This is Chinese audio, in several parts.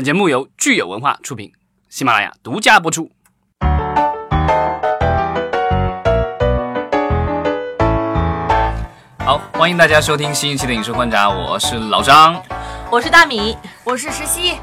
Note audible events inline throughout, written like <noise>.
本节目由聚友文化出品，喜马拉雅独家播出。好，欢迎大家收听新一期的《影视观察》，我是老张，我是大米，我是石溪。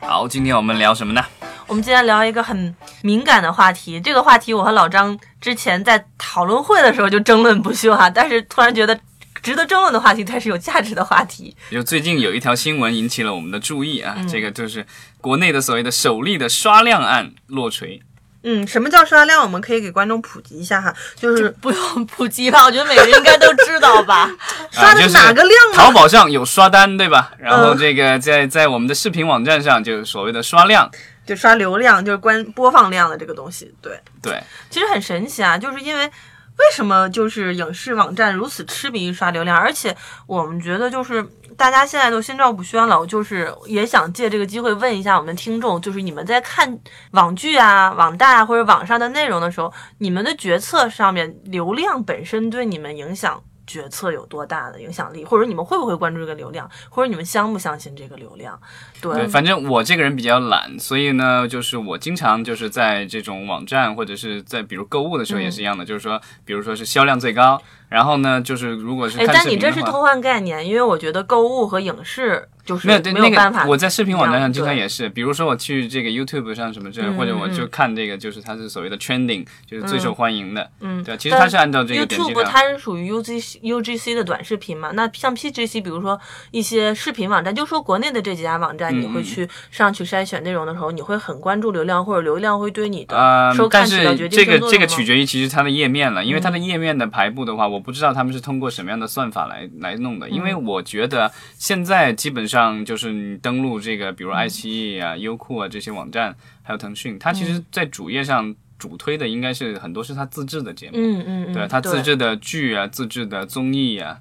好，今天我们聊什么呢？我们今天聊一个很敏感的话题，这个话题我和老张之前在讨论会的时候就争论不休哈，但是突然觉得值得争论的话题，才是有价值的话题。就最近有一条新闻引起了我们的注意啊，这个就是国内的所谓的首例的刷量案落锤。嗯，什么叫刷量？我们可以给观众普及一下哈，就是不用普及吧，我觉得每个人应该都知道吧。<laughs> 刷的是哪个量呢？淘宝上有刷单，对吧？然后这个在在我们的视频网站上就是所谓的刷量，就刷流量，就是关播放量的这个东西。对对，其实很神奇啊，就是因为为什么就是影视网站如此痴迷于刷流量，而且我们觉得就是。大家现在都心照不宣了，我就是也想借这个机会问一下我们听众，就是你们在看网剧啊、网大或者网上的内容的时候，你们的决策上面流量本身对你们影响决策有多大的影响力，或者你们会不会关注这个流量，或者你们相不相信这个流量？对，反正我这个人比较懒，所以呢，就是我经常就是在这种网站或者是在比如购物的时候也是一样的，就是说，比如说是销量最高。然后呢，就是如果是哎，但你这是偷换概念，因为我觉得购物和影视就是没有没有办法。我在视频网站上经常也是，比如说我去这个 YouTube 上什么这，或者我就看这个，就是它是所谓的 trending，就是最受欢迎的。嗯，对，其实它是按照这个 YouTube 它是属于 UGC UGC 的短视频嘛？那像 PGC，比如说一些视频网站，就说国内的这几家网站，你会去上去筛选内容的时候，你会很关注流量，或者流量会对你的收看起到决定这个这个取决于其实它的页面了，因为它的页面的排布的话，我。我不知道他们是通过什么样的算法来来弄的，因为我觉得现在基本上就是你登录这个，比如爱奇艺啊、优酷啊这些网站，还有腾讯，它其实，在主页上主推的应该是很多是它自制的节目，嗯嗯，对，它自制的剧啊、自制的综艺啊。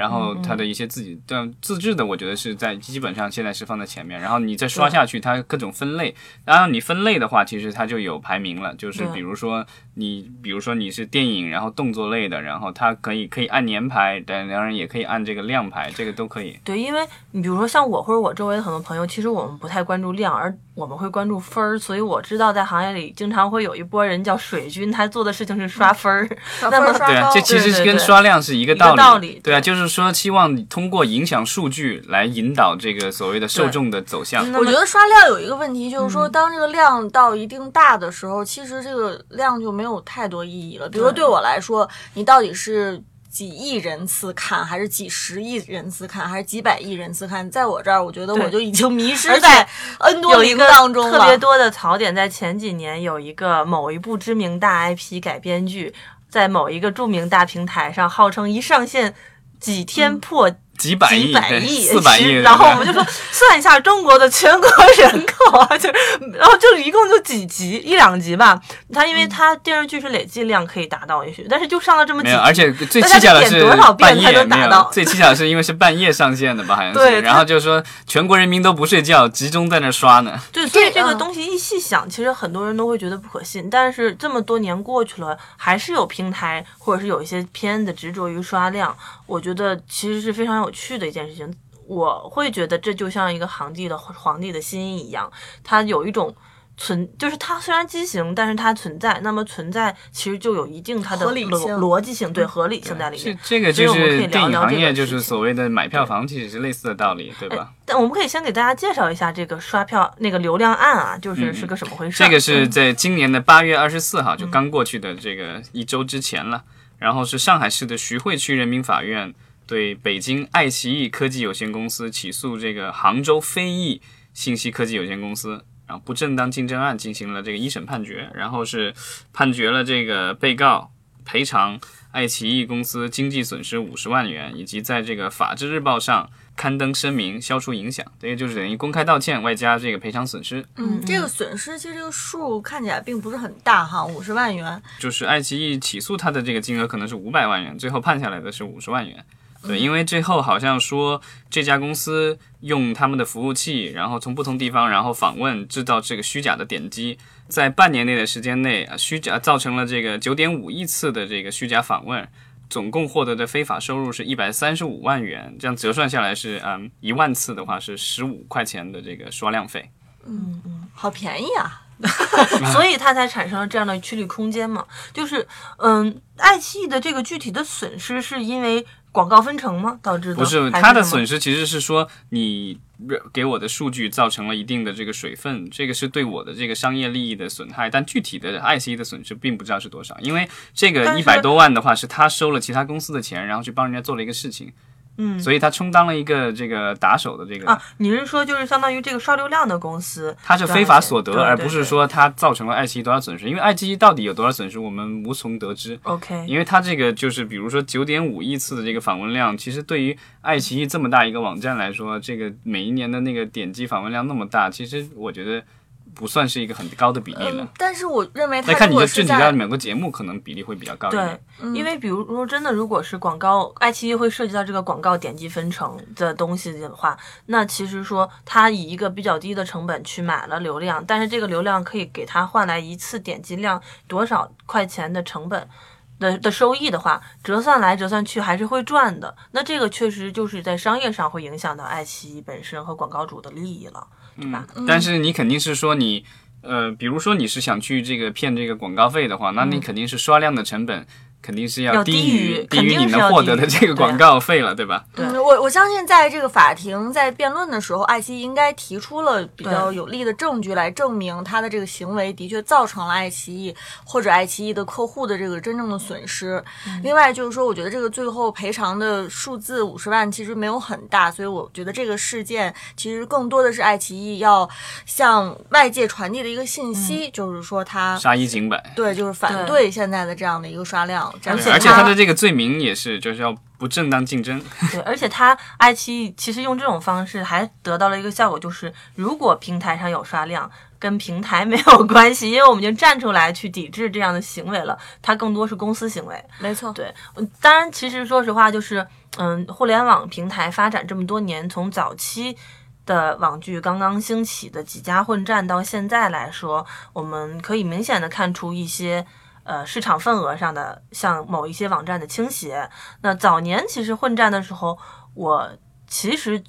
然后它的一些自己的自制的，我觉得是在基本上现在是放在前面。然后你再刷下去，它各种分类。然后你分类的话，其实它就有排名了。就是比如说你，比如说你是电影，然后动作类的，然后它可以可以按年排，但当然也可以按这个量排，这个都可以。对，因为你比如说像我或者我周围的很多朋友，其实我们不太关注量，而我们会关注分儿。所以我知道在行业里经常会有一波人叫水军，他做的事情是刷分儿。<laughs> 那么对，这其实跟刷量是一个道理。对啊，就是说希望。通过影响数据来引导这个所谓的受众的走向。我觉得刷量有一个问题，就是说当这个量到一定大的时候，其实这个量就没有太多意义了。比如说对我来说，你到底是几亿人次看，还是几十亿人次看，还是几百亿人次看？在我这儿，我觉得我就已经迷失在 N 多零当中了。特别多的槽点在前几年，有一个某一部知名大 IP 改编剧，在某一个著名大平台上，号称一上线。几天破几百亿、四百亿，然后我们就说算一下中国的全国人口啊，就 <laughs> 然后就一共就几集一两集吧。它因为它电视剧是累计量可以达到也许，但是就上了这么几，而且最蹊跷的是多少遍才能达到。最蹊跷的是因为是半夜上线的吧，好像是。对。然后就是说全国人民都不睡觉，集中在那刷呢。<laughs> 对，所以这个东西一细想，其实很多人都会觉得不可信。但是这么多年过去了，还是有平台或者是有一些片子执着于刷量。我觉得其实是非常有趣的一件事情，我会觉得这就像一个皇帝的皇帝的心一样，它有一种存，就是它虽然畸形，但是它存在。那么存在其实就有一定它的逻逻辑性，对合理性在里面。这个就是电影行业就是所谓的买票房，其实是类似的道理，对吧？但我们可以先给大家介绍一下这个刷票那个流量案啊，就是是个什么回事？这个是在今年的八月二十四号，就刚过去的这个一周之前了。然后是上海市的徐汇区人民法院对北京爱奇艺科技有限公司起诉这个杭州飞翼信息科技有限公司，然后不正当竞争案进行了这个一审判决，然后是判决了这个被告赔偿爱奇艺公司经济损失五十万元，以及在这个法制日报上。刊登声明，消除影响，这个就是等于公开道歉，外加这个赔偿损失。嗯，这个损失其实这个数看起来并不是很大哈，五十万元。就是爱奇艺起诉他的这个金额可能是五百万元，最后判下来的是五十万元。对，因为最后好像说这家公司用他们的服务器，然后从不同地方然后访问，制造这个虚假的点击，在半年内的时间内啊，虚假造成了这个九点五亿次的这个虚假访问。总共获得的非法收入是一百三十五万元，这样折算下来是，嗯，一万次的话是十五块钱的这个刷量费。嗯嗯，好便宜啊！<laughs> 所以它才产生了这样的趋利空间嘛。就是嗯，爱奇艺的这个具体的损失是因为广告分成吗导致的？不是，还它的损失其实是说你给我的数据造成了一定的这个水分，这个是对我的这个商业利益的损害。但具体的爱奇艺的损失并不知道是多少，因为这个一百多万的话是他收了其他公司的钱，然后去帮人家做了一个事情，嗯所以他充当了一个这个打手的这个。啊，你是说就是相当于这个刷流量的公司，他是非法所得，而不是说他造成了爱奇艺多少损失。因为爱奇艺到底有多少损失，我们无从得知。OK，因为它这个就是，比如说九点五亿次的这个访问量，其实对于爱奇艺这么大一个网站来说，这个每一年的那个点击访问量那么大，其实我觉得不算是一个很高的比例了嗯。，但是我认为它再看你的具体到某个节目，可能比例会比较高一对点。，因为比如说真的，如果是广告，爱奇艺会涉及到这个广告点击分成的东西的话，那其实说它以一个比较低的成本去买了流量，但是这个流量可以给它换来一次点击量多少块钱的成本。的的收益的话，折算来折算去还是会赚的。那这个确实就是在商业上会影响到爱奇艺本身和广告主的利益了，对吧？但是你肯定是说你，呃，比如说你是想去这个骗这个广告费的话，那你肯定是刷量的成本肯定是要低低于低于你肯定是要能获得的低于这个广告费了，对吧？对。嗯，我我相信在这个法庭在辩论的时候，爱奇艺应该提出了比较对。有力的证据来证明他的这个行为的确造成了爱奇艺或者爱奇艺的客户的这个真正的损失。另外就是说，我觉得这个最后赔偿的数字五十万其实没有很大，所以我觉得这个事件其实更多的是爱奇艺要向外界传递的一个信息，就是说他杀一儆百。对就是反对。对现在的这样的一个刷量，而且而且它它的这个罪名也是，就是要不正当竞争。对，<laughs> 而且他爱奇艺其实用这种方式还得到了一个效果，就是如果平台上有刷量，跟平台没有关系，因为我们已经站出来去抵制这样的行为了，它更多是公司行为。没错，对，嗯当然，其实说实话，就是嗯，互联网平台发展这么多年，从早期的网剧刚刚兴起的几家混战到现在来说，我们可以明显的看出一些。呃，市场份额上的像某一些网站的倾斜。那早年其实混战的时候，我其实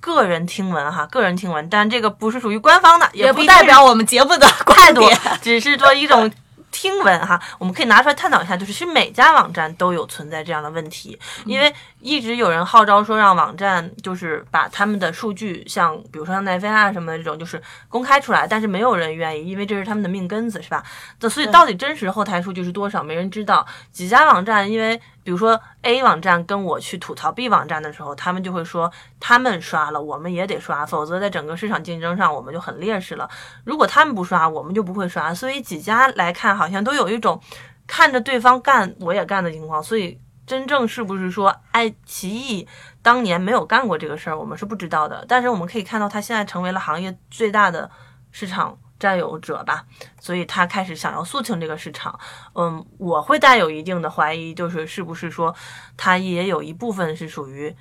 个人听闻哈，个人听闻，但这个不是属于官方的，也不代表我们节目的态度观点。，只是说一种听闻哈，我们可以拿出来探讨一下，就是是每家网站都有存在这样的问题，因为一直有人号召说让网站就是把他们的数据，像比如说像奈飞啊什么的这种，就是公开出来，但是没有人愿意，因为这是他们的命根子，是吧？那所以到底真实后台数据是多少，没人知道。几家网站因为比如说 A 网站跟我去吐槽 B 网站的时候，他们就会说他们刷了，我们也得刷，否则在整个市场竞争上我们就很劣势了。如果他们不刷，我们就不会刷。所以几家来看，好像都有一种看着对方干我也干的情况。所以真正是不是说爱奇艺当年没有干过这个事儿，我们是不知道的。但是我们可以看到，它现在成为了行业最大的市场占有者吧，所以他开始想要肃清这个市场。嗯，我会带有一定的怀疑，就是是不是说他也有一部分是属于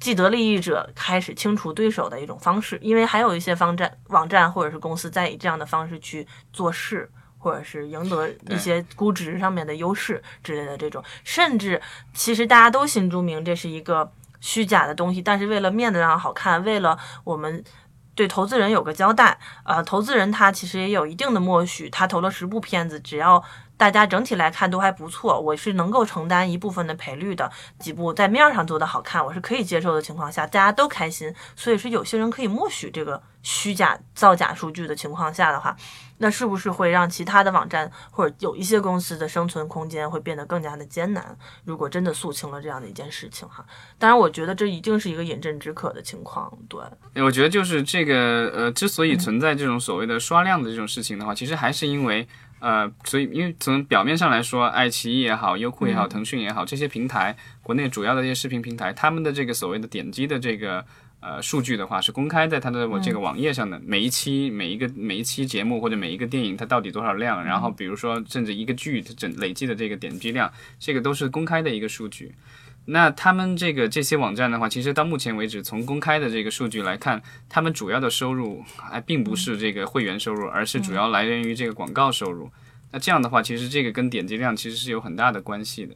既得利益者开始清除对手的一种方式，因为还有一些方站网站或者是公司在以这样的方式去做事。或者是赢得一些估值上面的优势之类的这种，甚至其实大家都心中明这是一个虚假的东西，但是为了面子上好看，为了我们对投资人有个交代，呃，投资人他其实也有一定的默许，他投了十部片子，只要大家整体来看都还不错，我是能够承担一部分的赔率的。几部在面儿上做的好看，我是可以接受的情况下，大家都开心，所以是有些人可以默许这个虚假造假数据的情况下的话，那是不是会让其他的网站或者有一些公司的生存空间会变得更加的艰难？如果真的肃清了这样的一件事情哈，当然我觉得这一定是一个饮鸩止渴的情况，对。我觉得就是这个呃，之所以存在这种所谓的刷量的这种事情的话，其实还是因为呃，所以因为从表面上来说，爱奇艺也好，优酷也好，腾讯也好，这些平台，国内主要的这些视频平台，他们的这个所谓的点击的这个。呃，数据的话是公开在它的我这个网页上的，每一期每一个每一期节目或者每一个电影它到底多少量，然后比如说甚至一个剧它整累计的这个点击量，这个都是公开的一个数据。那他们这个这些网站的话，其实到目前为止，从公开的这个数据来看，他们主要的收入还并不是这个会员收入，而是主要来源于这个广告收入。那这样的话，其实这个跟点击量其实是有很大的关系的。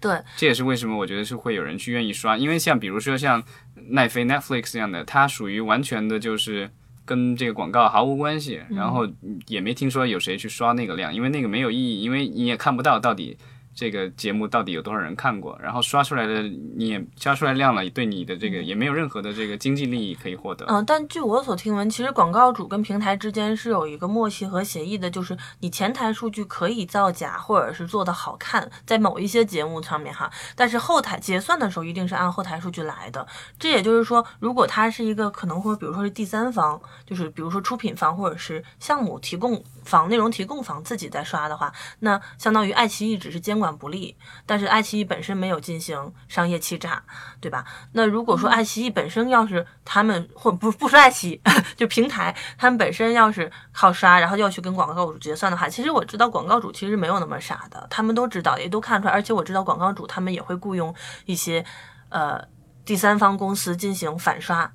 对，这也是为什么我觉得是会有人去愿意刷，因为像比如说像奈飞 Netflix 这样的，它属于完全的就是跟这个广告毫无关系，嗯然后也没听说有谁去刷那个量，因为那个没有意义，因为你也看不到到底这个节目到底有多少人看过，然后刷出来的你也刷出来量了，对你的这个也没有任何的这个经济利益可以获得。嗯，但据我所听闻，其实广告主跟平台之间是有一个默契和协议的，就是你前台数据可以造假，或者是做的好看，在某一些节目上面哈，但是后台结算的时候一定是按后台数据来的。这也就是说，如果它是一个可能会，比如说是第三方，就是比如说出品方或者是项目提供方、内容提供方自己在刷的话，那相当于爱奇艺只是监管不力，但是爱奇艺本身没有进行商业欺诈，对吧？那如果说爱奇艺本身要是他们或不不说爱奇艺，<laughs> 就平台他们本身要是靠刷，然后要去跟广告主结算的话，其实我知道广告主其实没有那么傻的，他们都知道，也都看出来，而且我知道广告主他们也会雇佣一些呃第三方公司进行反刷，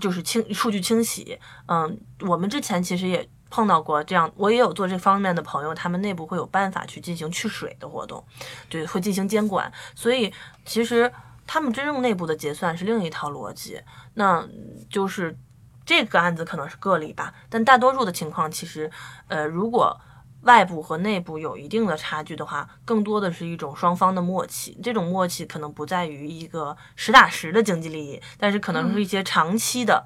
就是清数据清洗。嗯，我们之前其实也。碰到过这样，我也有做这方面的朋友，他们内部会有办法去进行去水的活动，对，会进行监管。所以其实他们真正内部的结算是另一套逻辑，那就是这个案子可能是个例吧，但大多数的情况其实，呃，如果外部和内部有一定的差距的话，更多的是一种双方的默契。这种默契可能不在于一个实打实的经济利益，但是可能是一些长期的。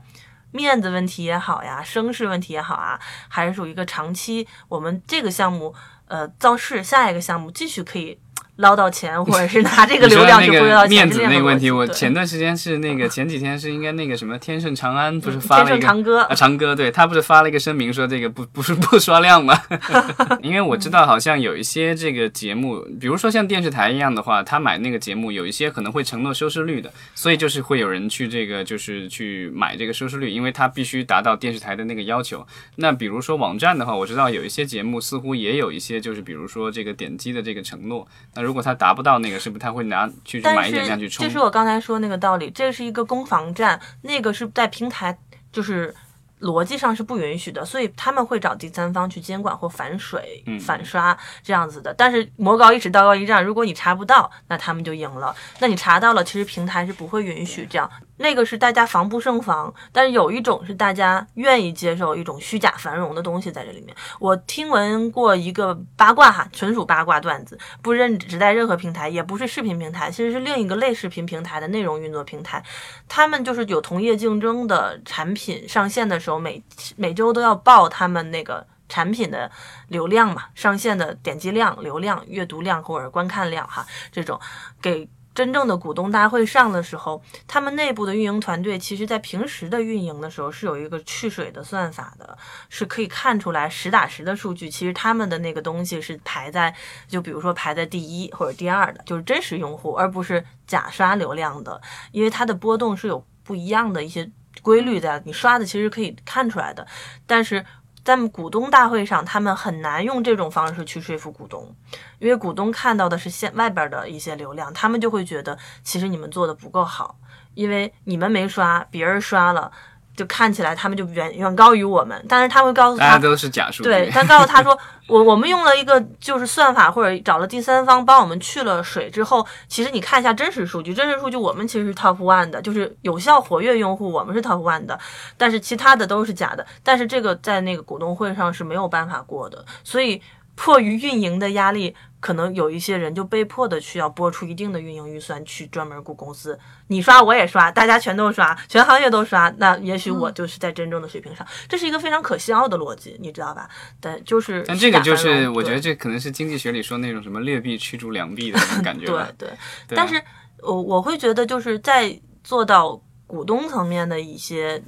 面子问题也好呀，声势问题也好啊，还是属于一个长期，我们这个项目呃造势，下一个项目继续可以捞到钱，<laughs> 或者是拿这个流量去那忽悠到钱。面子那个问题，我前段时间是那个 <laughs> 前几天是应该那个什么天盛长安不是发了一个盛长歌啊长歌对他不是发了一个声明说这个不不是不刷量吗？<laughs> 因为我知道好像有一些这个节目，比如说像电视台一样的话，他买那个节目有一些可能会承诺收视率的，所以就是会有人去这个就是去买这个收视率，因为他必须达到电视台的那个要求。那比如说网站的话，我知道有一些节目似乎也有一些就是比如说这个点击的这个承诺，那如果他达不到那个，是不是他会拿去买一点量去是，冲？这是我刚才说那个道理，这是一个攻防战，那个是在平台，就是逻辑上是不允许的，所以他们会找第三方去监管或反水、嗯反刷这样子的。但是魔高一尺，道高一丈，如果你查不到，那他们就赢了；那你查到了，其实平台是不会允许这样。那个是大家防不胜防，但是有一种是大家愿意接受一种虚假繁荣的东西在这里面。我听闻过一个八卦哈，纯属八卦段子，不认只在任何平台，也不是视频平台，其实是另一个类视频平台的内容运作平台。他们就是有同业竞争的产品上线的时候，每每周都要报他们那个产品的流量嘛，上线的点击量、流量、阅读量或者观看量哈，这种给。真正的股东大会上的时候，他们内部的运营团队，其实在平时的运营的时候是有一个去水的算法的，是可以看出来实打实的数据。其实他们的那个东西是排在，就比如说排在第一或者第二的，就是真实用户，而不是假刷流量的，因为它的波动是有不一样的一些规律在，你刷的其实可以看出来的，但是。在股东大会上，他们很难用这种方式去说服股东，因为股东看到的是现外边的一些流量，他们就会觉得其实你们做的不够好，因为你们没刷，别人刷了，就看起来他们就远远高于我们。但是他会告诉他，都是假数据。对他告诉他说，我我们用了一个就是算法或者找了第三方帮我们去了水之后，其实你看一下真实数据，真实数据我们其实是 top one 的，就是有效活跃用户我们是 top one 的，但是其他的都是假的。但是这个在那个股东会上是没有办法过的，所以迫于运营的压力。可能有一些人就被迫的去要拨出一定的运营预算去专门雇公司，你刷我也刷，大家全都刷，全行业都刷，那也许我就是在真正的水平上，这是一个非常可笑的逻辑，你知道吧？但就是，但这个就是我觉得这可能是经济学里说那种什么劣币驱逐良币的那种感觉 <laughs> 对。对，但是我我会觉得就是在做到股东层面的一些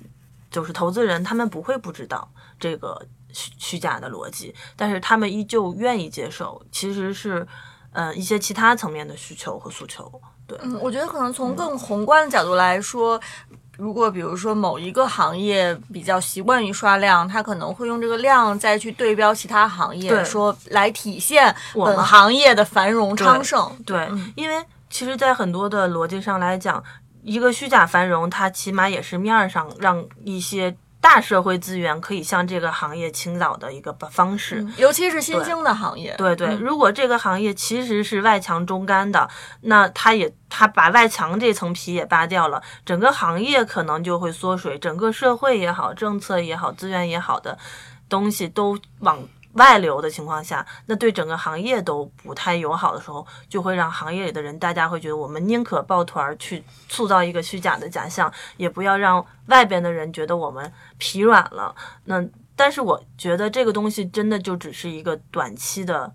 就是投资人，他们不会不知道这个。虚虚假的逻辑，但是他们依旧愿意接受，其实是，呃，一些其他层面的需求和诉求。对，嗯，我觉得可能从更宏观的角度来说，如果比如说某一个行业比较习惯于刷量，他可能会用这个量再去对标其他行业，说来体现我们本行业的繁荣昌盛。对，因为其实，在很多的逻辑上来讲，一个虚假繁荣，它起码也是面儿上让一些。大社会资源可以向这个行业倾倒的一个方式。尤其是新兴的行业。对对，嗯如果这个行业其实是外强中干的，那它也它把外强这层皮也扒掉了，整个行业可能就会缩水，整个社会也好，政策也好，资源也好的东西都往外流的情况下，那对整个行业都不太友好的时候，就会让行业里的人大家会觉得，我们宁可抱团儿去塑造一个虚假的假象，也不要让外边的人觉得我们疲软了。那但是我觉得这个东西真的就只是一个短期的。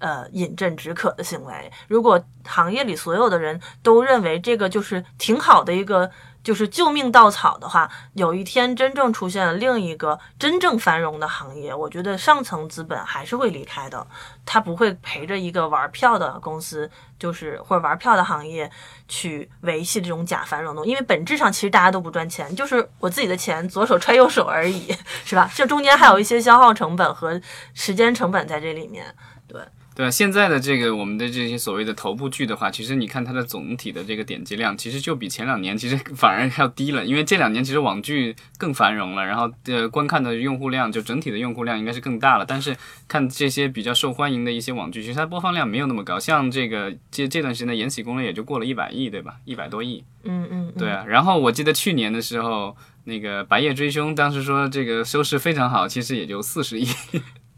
呃，饮鸩止渴的行为。如果行业里所有的人都认为这个就是挺好的一个，就是救命稻草的话，有一天真正出现了另一个真正繁荣的行业，我觉得上层资本还是会离开的，他不会陪着一个玩票的公司，就是或者玩票的行业去维系这种假繁荣的，因为本质上其实大家都不赚钱，就是我自己的钱左手揣右手而已，是吧？这中间还有一些消耗成本和时间成本在这里面。对啊，现在的这个我们的这些所谓的头部剧的话，其实你看它的总体的这个点击量，其实就比前两年其实 <laughs> 反而要低了，因为这两年其实网剧更繁荣了，然后呃观看的用户量就整体的用户量应该是更大了，但是看这些比较受欢迎的一些网剧，其实它播放量没有那么高，像这个这这段时间的《延禧攻略》也就过了一百亿，对吧？一百多亿。嗯嗯，嗯对啊，然后我记得去年的时候，那个《白夜追凶》当时说这个收视非常好，其实也就四十亿。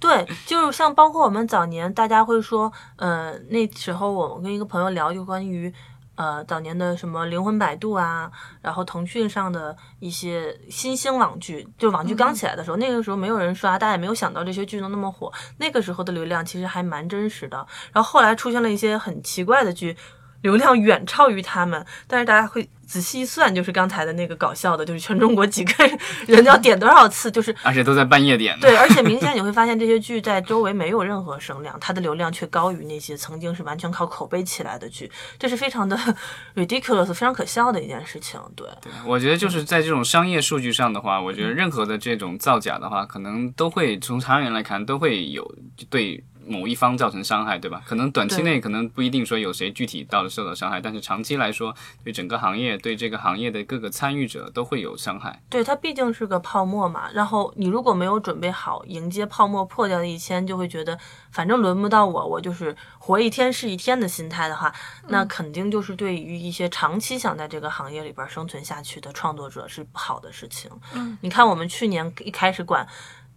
对，就是像包括我们早年，大家会说，呃，那时候我们跟一个朋友聊，就关于。呃，早年的什么《灵魂摆渡》啊，然后腾讯上的一些新兴网剧，就网剧刚起来的时候，那个时候没有人刷，大家也没有想到这些剧能那么火。那个时候的流量其实还蛮真实的。然后后来出现了一些很奇怪的剧，流量远超于他们，但是大家会仔细一算，就是刚才的那个搞笑的，就是全中国几个人要点多少次，就是而且都在半夜点的。对，而且明显你会发现这些剧在周围没有任何声量，它的流量却高于那些曾经是完全靠口碑起来的剧，这是非常的 <laughs> ridiculous、非常可笑的一件事情。对，我觉得就是在这种商业数据上的话，我觉得任何的这种造假的话，可能都会从长远来看都会有对某一方造成伤害，对吧？可能短期内可能不一定说有谁具体到了受到伤害，但是长期来说，对整个行业、对这个行业的各个参与者都会有伤害。对，它毕竟是个泡沫嘛。然后你如果没有准备好迎接泡沫破掉的一天，就会觉得反正轮不到我，我就是活一天是一天的心态的话，那肯定就是对于一些长期想在这个行业里边生存下去的创作者是不好的事情。嗯，你看我们去年一开始管。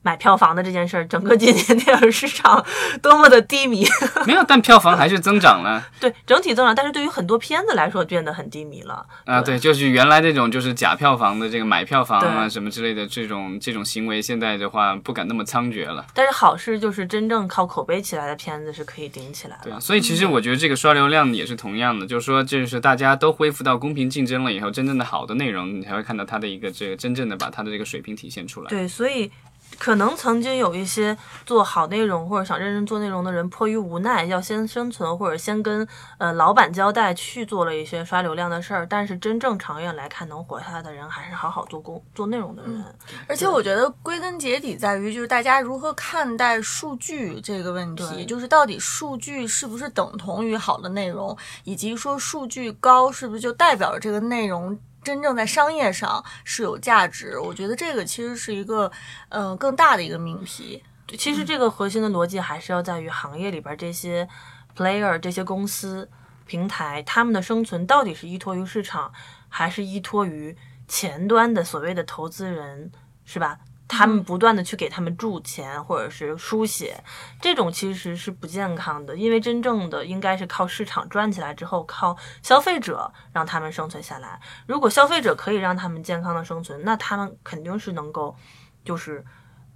买票房的这件事儿，整个今年电影市场多么的低迷。<laughs> 没有，但票房还是增长了对整体增长，但是对于很多片子来说变得很低迷了。啊。对，就是原来这种就是假票房的这个买票房啊什么之类的这种这种行为，现在的话不敢那么猖獗了。但是好事就是真正靠口碑起来的片子是可以顶起来的。对啊，所以其实我觉得这个刷流量也是同样的，就是说，就是大家都恢复到公平竞争了以后，真正的好的内容，你才会看到它的一个这个真正的把它的这个水平体现出来。对，所以可能曾经有一些做好内容或者想认真做内容的人，迫于无奈要先生存，或者先跟呃老板交代去做了一些刷流量的事儿。但是真正长远来看，能活下来的人还是好好做工做内容的人。而且我觉得归根结底在于，就是大家如何看待数据这个问题，就是到底数据是不是等同于好的内容，以及说数据高是不是就代表着这个内容。真正在商业上是有价值，我觉得这个其实是一个，呃，更大的一个命题。其实这个核心的逻辑还是要在于行业里边这些 player、这些公司、平台，他们的生存到底是依托于市场，还是依托于前端的所谓的投资人，是吧？他们不断的去给他们注钱或者是输血，这种其实是不健康的，因为真正的应该是靠市场赚起来之后，靠消费者让他们生存下来。如果消费者可以让他们健康的生存，那他们肯定是能够，就是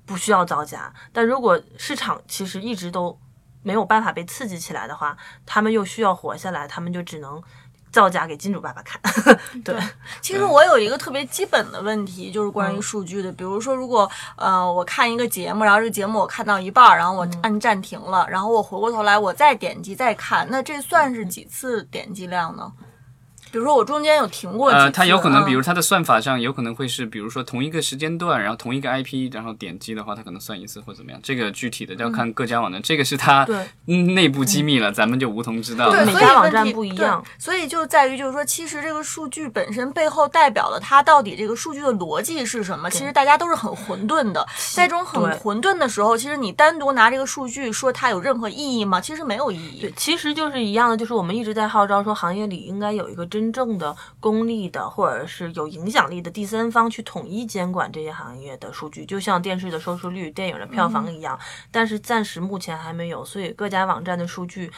不需要造假。但如果市场其实一直都没有办法被刺激起来的话，他们又需要活下来，他们就只能造假给金主爸爸看。<laughs> 对，其实我有一个特别基本的问题，就是关于数据的。比如说，如果呃我看一个节目，然后这个节目我看到一半儿，然后我按暂停了，然后我回过头来我再点击再看，那这算是几次点击量呢？比比如说我中间有停过几次，呃，它有可能，比如嗯它的算法上有可能会是，比如说同一个时间段，然后同一个 IP，然后点击的话，它可能算一次或怎么样。这个具体的要看各家网站，这个是它内部机密了，咱们就无从知道对，了。每所以问家网站题不一样所以就在于就是说，其实这个数据本身背后代表了它到底这个数据的逻辑是什么。其实大家都是很混沌的，在这种很混沌的时候，其实你单独拿这个数据说它有任何意义吗？其实没有意义。对，其实就是一样的，就是我们一直在号召说，行业里应该有一个真正的公立的或者是有影响力的第三方去统一监管这些行业的数据，就像电视的收视率、电影的票房一样。但是暂时目前还没有，所以各家网站的数据。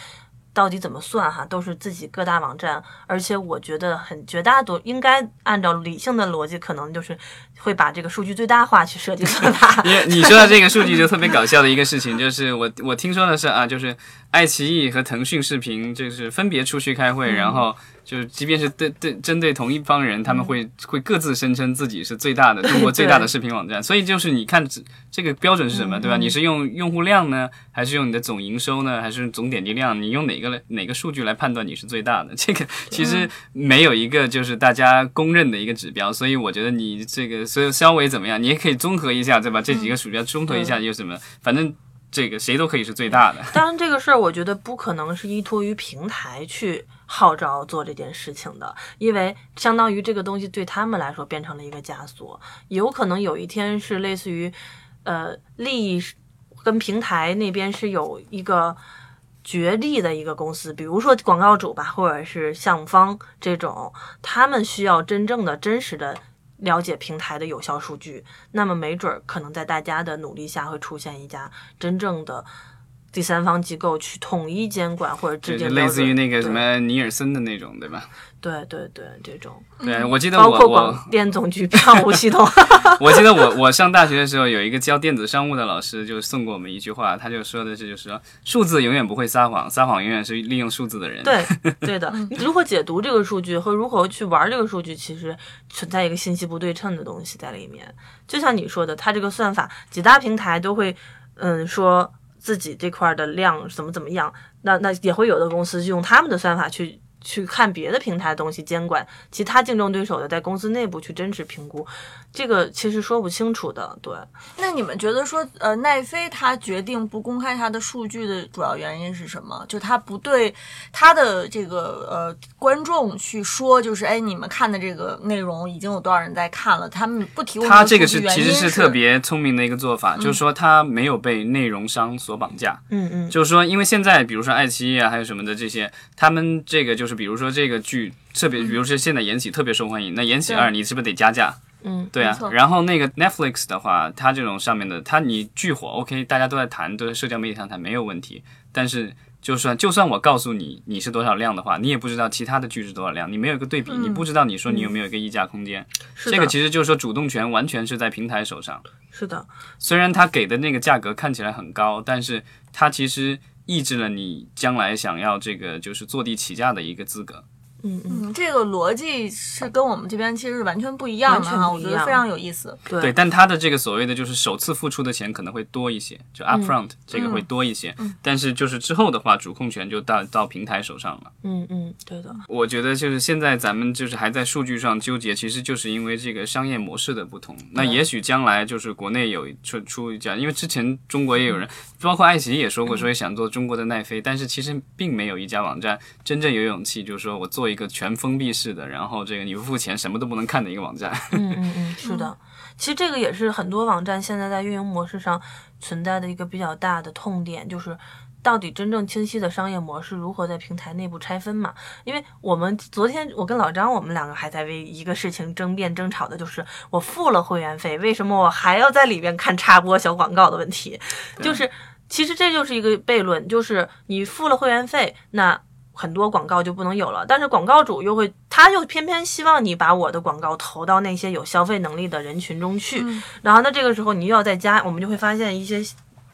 到底怎么算哈，都是自己各大网站，而且我觉得很绝大多应该按照理性的逻辑，可能就是会把这个数据最大化去设计算法。因为你说到这个数据，就特别搞笑的一个事情，就是我我听说的是啊，就是爱奇艺和腾讯视频就是分别出去开会，然后就是即便是对对针对同一帮人，他们会会各自声称自己是最大的中国最大的 <laughs> 视频网站，所以就是你看这这个标准是什么，对吧？你是用用户量呢，还是用你的总营收呢，还是总点击量？你用哪个哪个数据来判断你是最大的？这个其实没有一个就是大家公认的一个指标，所以我觉得你这个所以稍微怎么样，你也可以综合一下，对吧？这几个鼠标综合一下有什么，反正这个谁都可以是最大的。当然，这个事儿我觉得不可能是依托于平台去号召做这件事情的，因为相当于这个东西对他们来说变成了一个枷锁。有可能有一天是类似于，呃，利益跟平台那边是有一个角力的一个公司，比如说广告主吧，或者是项目方这种，他们需要真正的、真实的。了解平台的有效数据，那么没准儿可能在大家的努力下，会出现一家真正的第三方机构去统一监管或者制就定，类似于那个什么尼尔森的那种，对吧？对对对这种，对，我记得包括我我广电总局票务系统，<laughs> 我记得我我上大学的时候，有一个教电子商务的老师就送过我们一句话，他就说的是，就是说数字永远不会撒谎，撒谎永远是利用数字的人。<laughs> 对对的，你如何解读这个数据和如何去玩这个数据，其实存在一个信息不对称的东西在里面。就像你说的，它这个算法，几大平台都会嗯说自己这块的量怎么怎么样，那那也会有的公司用他们的算法去。去看别的平台的东西，监管其他竞争对手的，在公司内部去真实评估，这个其实说不清楚的。对，那你们觉得说，呃，奈飞他决定不公开他的数据的主要原因是什么？就他不对他的这个呃观众去说，就是哎，你们看的这个内容已经有多少人在看了，他们不提供他这个是其实是是特别聪明的一个做法，就是说他没有被内容商所绑架。嗯嗯，就是说，因为现在比如说爱奇艺啊，还有什么的这些，他们这个就是比如说这个剧特别，比如说现在延禧特别受欢迎，那延禧二你是不是得加价？嗯，对啊，然后那个 Netflix 的话，它这种上面的，它你剧火，OK，大家都在谈，都在社交媒体上谈，没有问题。但是就算就算我告诉你你是多少量的话，你也不知道其他的剧是多少量，你没有一个对比，你不知道你说你有没有一个溢价空间。这个其实就是说主动权完全是在平台手上。是的，虽然它给的那个价格看起来很高，但是它其实抑制了你将来想要这个就是坐地起价的一个资格。嗯嗯，嗯，这个逻辑是跟我们这边其实是完全不一样的哈，我觉得非常有意思。对。对，但他的这个所谓的就是首次付出的钱可能会多一些，就 upfront、这个会多一些，但是就是之后的话，主控权就到到平台手上了。嗯嗯，对的，我觉得就是现在咱们就是还在数据上纠结，其实就是因为这个商业模式的不同。那也许将来就是国内有出出一家，因为之前中国也有人，包括爱奇艺也说过，说想做中国的奈飞，但是其实并没有一家网站真正有勇气，就是说我做一个全封闭式的，然后这个你不付钱什么都不能看的一个网站。嗯嗯嗯，<laughs> 是的。其实这个也是很多网站现在在运营模式上存在的一个比较大的痛点，就是到底真正清晰的商业模式如何在平台内部拆分嘛？因为我们昨天我跟老张我们两个还在为一个事情争辩争吵的，就是我付了会员费，为什么我还要在里边看插播小广告的问题？就是其实这就是一个悖论，就是你付了会员费，那很多广告就不能有了，但是广告主又会，他又偏偏希望你把我的广告投到那些有消费能力的人群中去，然后那这个时候你又要再加，我们就会发现一些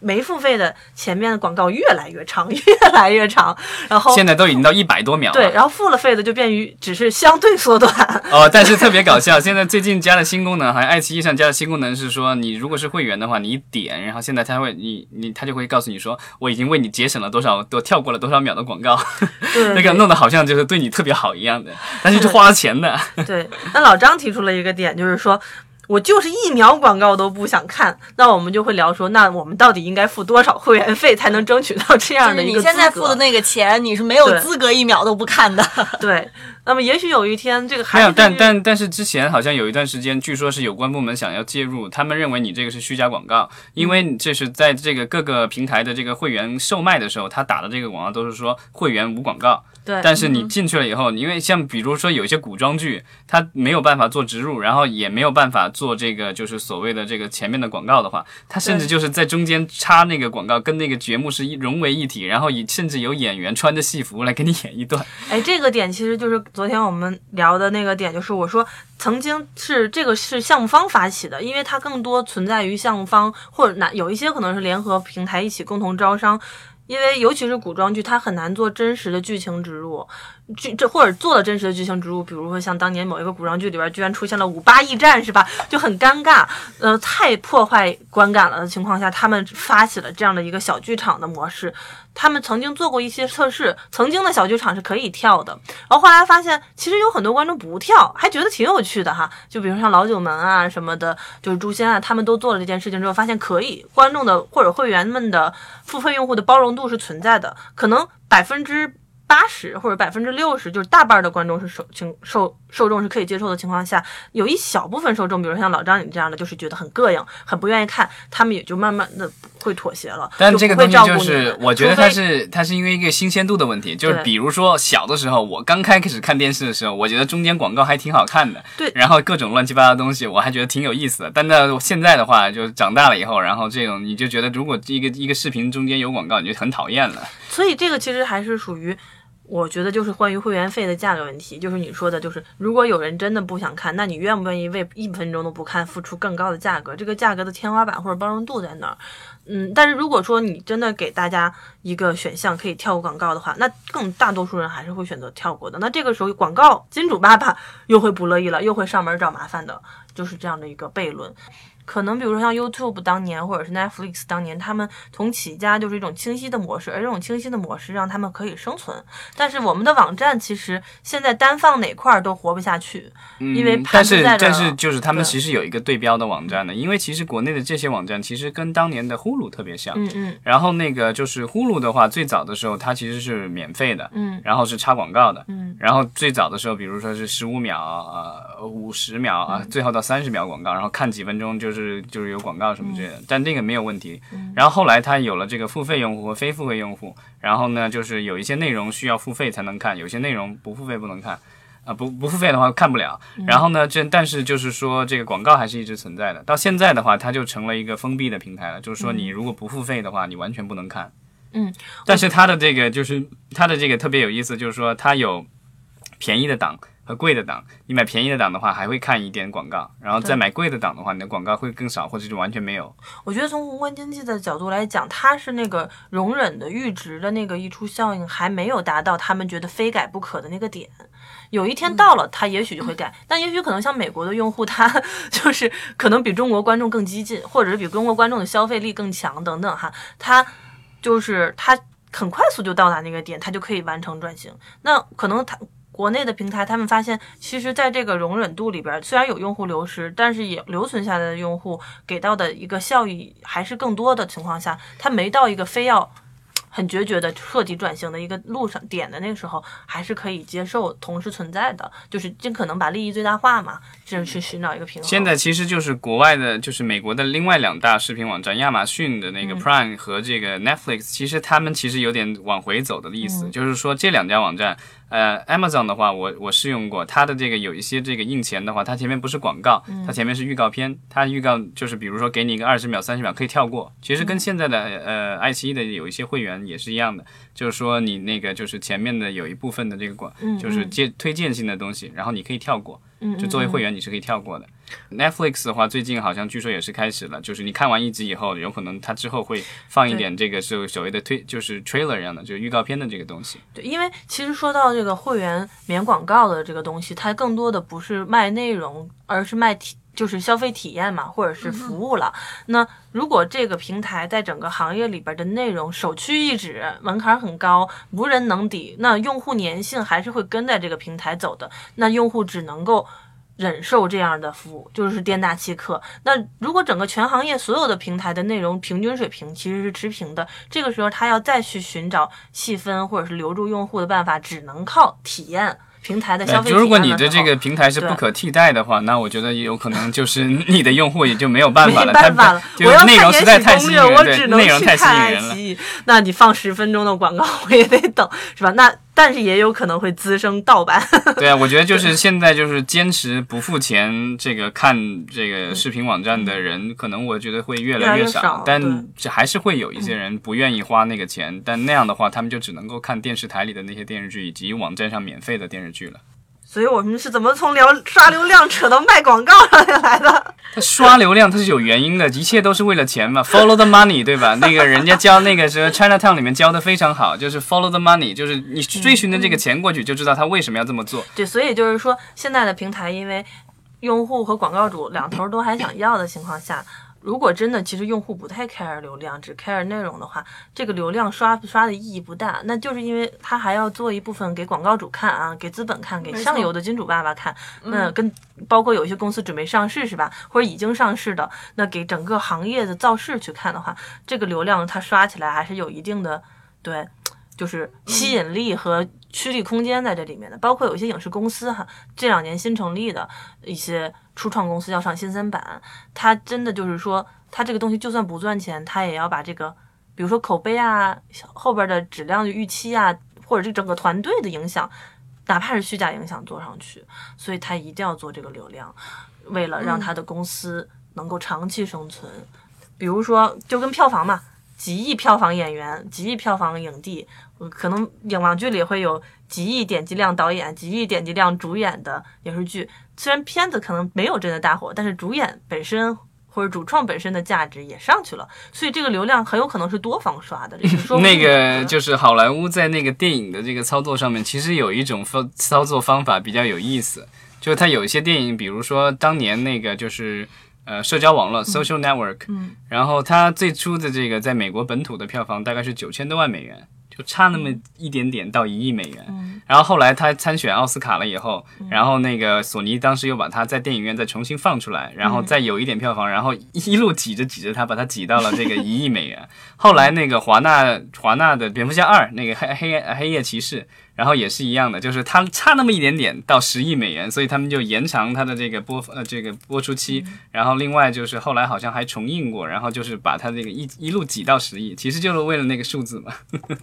没付费的前面的广告越来越长，<laughs> 越来越长，然后现在都已经到一百多秒了。对，然后付了费的就便于只是相对缩短。哦，但是特别搞笑，现在最近加了新功能，好像爱奇艺上加了新功能是说，你如果是会员的话，你一点，然后现在他会你你他就会告诉你说，我已经为你节省了多少，多跳过了多少秒的广告，<laughs> 那个弄得好像就是对你特别好一样的，但是是花了钱的。对，那老张提出了一个点，就是说。我就是一秒广告都不想看，那我们就会聊说，那我们到底应该付多少会员费才能争取到这样的一个你现在付的那个钱，你是没有资格一秒都不看的。对，那么也许有一天这个还没有，但但但是之前好像有一段时间，据说是有关部门想要介入，他们认为你这个是虚假广告，因为这是在这个各个平台的这个会员售卖的时候，他打的这个广告都是说会员无广告。对，但是你进去了以后，因为像比如说有一些古装剧，它没有办法做植入，然后也没有办法做这个就是所谓的这个前面的广告的话，它甚至就是在中间插那个广告，跟那个节目是一融为一体，然后以甚至有演员穿着戏服来给你演一段。哎，这个点其实就是昨天我们聊的那个点，就是我说曾经是这个是项目方发起的，因为它更多存在于项目方或者哪有一些可能是联合平台一起共同招商。因为尤其是古装剧，它很难做真实的剧情植入，剧这或者做了真实的剧情植入，比如说像当年某一个古装剧里边居然出现了五八驿站，是吧？就很尴尬，呃，太破坏观感了的情况下，他们发起了这样的一个小剧场的模式。他们曾经做过一些测试，曾经的小剧场是可以跳的，然后后来发现其实有很多观众不跳，还觉得挺有趣的哈。就比如像老九门啊什么的，就是诛仙啊，他们都做了这件事情之后，发现可以，观众的或者会员们的付费用户的包容度是存在的，可能百分之。八十或者百分之六十，就是大半的观众是受情受受众是可以接受的情况下，有一小部分受众，比如像老张你这样的，就是觉得很膈应，很不愿意看，他们也就慢慢的会妥协了。但这个东西就是，我觉得它是它是因为一个新鲜度的问题，就是比如说小的时候，我刚开始看电视的时候，我觉得中间广告还挺好看的，对，然后各种乱七八糟的东西，我还觉得挺有意思的。但到现在的话，就长大了以后，然后这种你就觉得，如果一个一个视频中间有广告，你就很讨厌了。所以这个其实还是属于。我觉得就是关于会员费的价格问题，就是你说的，就是如果有人真的不想看，那你愿不愿意为一分钟都不看付出更高的价格？这个价格的天花板或者包容度在哪儿？嗯，但是如果说你真的给大家一个选项可以跳过广告的话，那更大多数人还是会选择跳过的。那这个时候广告金主爸爸又会不乐意了，又会上门找麻烦的，就是这样的一个悖论。可能比如说像 YouTube 当年或者是 Netflix 当年，他们从起家就是一种清晰的模式，而这种清晰的模式让他们可以生存。但是我们的网站其实现在单放哪块儿都活不下去，因为但是但是就是他们其实有一个对标的网站的，因为其实国内的这些网站其实跟当年的呼噜特别像。嗯嗯。然后那个就是呼噜的话，最早的时候它其实是免费的，嗯，然后是插广告的，嗯，然后最早的时候，比如说是十五秒啊、五十秒啊，最后到三十秒广告，然后看几分钟就是就是有广。告什么之类的，但那个没有问题。然后后来它有了这个付费用户和非付费用户，然后呢，就是有一些内容需要付费才能看，有些内容不付费不能看，啊不不付费的话看不了。然后呢，这但是就是说这个广告还是一直存在的。到现在的话，它就成了一个封闭的平台了，就是说你如果不付费的话，你完全不能看。嗯，但是它的这个就是它的这个特别有意思，就是说它有便宜的档。和贵的档，你买便宜的档的话，还会看一点广告，然后再买贵的档的话，你的广告会更少，或者就完全没有。我觉得从宏观经济的角度来讲，它是那个容忍的阈值的那个溢出效应还没有达到他们觉得非改不可的那个点。有一天到了，他也许就会改，<laughs> 但也许可能像美国的用户，他就是可能比中国观众更激进，或者是比中国观众的消费力更强等等哈，他就是他很快速就到达那个点，他就可以完成转型。那可能他。国内的平台，他们发现，其实在这个容忍度里边，虽然有用户流失，但是也留存下来的用户给到的一个效益还是更多的情况下，他没到一个非要。<tsk> 很决绝的彻底转型的一个路上点的那个时候，还是可以接受同时存在的，就是尽可能把利益最大化嘛，就是去寻找一个平衡。现在其实就是国外的，就是美国的另外两大视频网站，亚马逊的那个 Prime 和这个 Netflix，其实他们其实有点往回走的意思，就是说这两家网站，呃，Amazon 的话，我我试用过，它的这个有一些这个印钱的话，它前面不是广告，它前面是预告片，它预告就是比如说给你一个二十秒、三十秒可以跳过，其实跟现在的呃爱奇艺的有一些会员。也是一样的，就是说你那个就是前面的有一部分的这个广，就是介推荐性的东西，然后你可以跳过。嗯就作为会员你是可以跳过的。Netflix 的话，最近好像据说也是开始了，就是你看完一集以后，有可能它之后会放一点这个是所谓的推，就是 trailer 一样的，就是预告片的这个东西。对，因为其实说到这个会员免广告的这个东西，它更多的不是卖内容，而是卖体，就是消费体验嘛，或者是服务了。那如果这个平台在整个行业里边的内容首屈一指，门槛很高，无人能敌，那用户粘性还是会跟在这个平台走的。那用户只能够。忍受这样的服务就是店大欺客。那如果整个全行业所有的平台的内容平均水平其实是持平的，这个时候他要再去寻找细分或者是留住用户的办法，只能靠体验平台的消费就如果你的这个平台是不可替代的话，那我觉得有可能就是你的用户也就没有办法了，<laughs> 没办法了，就是我要内容实在太吸引人，对我只能去内容太吸看引人了。爱奇艺。那你放十分钟的广告，<laughs> 我也得等，是吧？那但是也有可能会滋生盗版。<laughs> 对啊，我觉得就是现在就是坚持不付钱这个看这个视频网站的人，可能我觉得会越越来越越少但这还是会有一些人不愿意花那个钱，但那样的话，他们就只能够看电视台里的那些电视剧以及网站上免费的电视剧了。所以我们是怎么从聊刷流量扯到卖广告上面来的？<laughs> 他刷流量他是有原因的，一切都是为了钱嘛，follow the money，对吧？那个人家教那个什么 Chinatown 里面教的非常好，就是 follow the money，就是你追寻的这个钱过去，就知道他为什么要这么做。对，所以就是说，现在的平台因为用户和广告主两头都还想要的情况下，如果真的其实用户不太 care 流量，只 care 内容的话，这个流量刷不刷的意义不大。那就是因为他还要做一部分给广告主看啊，给资本看，给上游的金主爸爸看。那跟包括有一些公司准备上市是吧，或者已经上市的，那给整个行业的造势去看的话，这个流量它刷起来还是有一定的对。就是吸引力和趋力空间在这里面的，包括有一些影视公司哈，这两年新成立的一些初创公司要上新三板，它真的就是说，它这个东西就算不赚钱，它也要把这个，比如说口碑啊、后边的质量的预期啊，或者这整个团队的影响，哪怕是虚假影响做上去，所以它一定要做这个流量，为了让它的公司能够长期生存。比如说，就跟票房嘛，几亿票房演员，几亿票房影帝，呃可能影网剧里会有几亿点击量导演、几亿点击量主演的影视剧。虽然片子可能没有真的大火，但是主演本身或者主创本身的价值也上去了，所以这个流量很有可能是多方刷的。这是说 <laughs> 那个就是好莱坞在那个电影的这个操作上面，其实有一种方操作方法比较有意思，就是它有一些电影，比如说当年那个就是呃社交网络 social network，嗯，然后它最初的这个在美国本土的票房大概是九千多万美元。就差那么一点点到一亿美元，嗯。然后后来他参选奥斯卡了以后，然后那个索尼当时又把它在电影院再重新放出来，然后再有一点票房，然后一路挤着挤着它，把它挤到了这个 <laughs> 一亿美元。后来那个华纳华纳的蝙蝠侠二那个黑黑黑夜骑士，然后也是一样的，就是它差那么一点点到十亿美元，所以他们就延长它的这个播呃这个播出期，然后另外就是后来好像还重映过，然后就是把它这个一一路挤到十亿，其实就是为了那个数字嘛。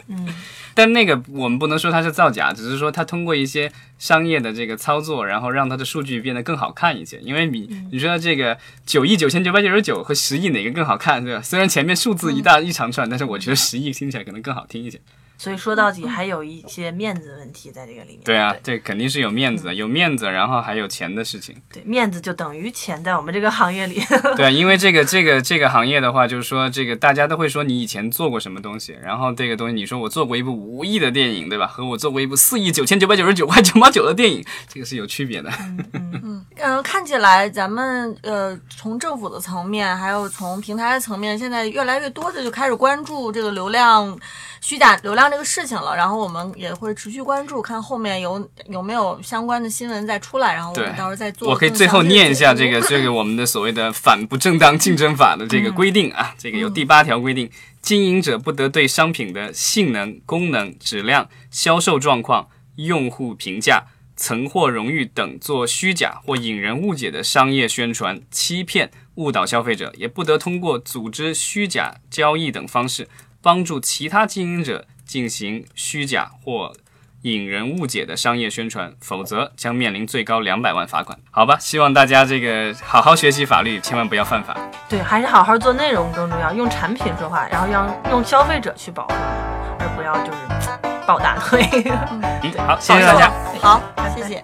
<laughs> 但那个我们不能说它是造假，只是说它通过一些商业的这个操作，然后让它的数据变得更好看一些。因为你你说这个九亿九千九百九十九和十亿哪个更好看，对吧？虽然前面数字一大一长串，但是我觉得十亿听起来可能更好听一些。所以说到底还有一些面子问题在这个里面。对啊，这肯定是有面子的，有面子，然后还有钱的事情。对，面子就等于钱，在我们这个行业里。<laughs> 对啊，因为这个 <laughs> 这个这个行业的话，就是说这个大家都会说你以前做过什么东西，然后这个东西你说我做过一部五亿的电影，对吧？和我做过一部四亿九千九百九十九块九毛九的电影，这个是有区别的 <laughs> 嗯。嗯，看起来咱们呃，从政府的层面，还有从平台的层面，现在越来越多的就开始关注这个流量、虚假流量这个事情了。然后我们也会持续关注，看后面有有没有相关的新闻再出来，然后我们到时候再做。我可以最后念一下这个 <laughs> 这个我们的所谓的反不正当竞争法的这个规定啊，这个有第八条规定，经营者不得对商品的性能、功能、质量、销售状况、用户评价、曾获荣誉等做虚假或引人误解的商业宣传，欺骗、误导消费者，也不得通过组织虚假交易等方式帮助其他经营者进行虚假或引人误解的商业宣传，否则将面临最高两百万罚款。好吧，希望大家这个好好学习法律，千万不要犯法。对，还是好好做内容更重要，用产品说话，然后让用消费者去保护你，而不要就是抱大腿。嗯，好，谢谢大家。好，谢谢。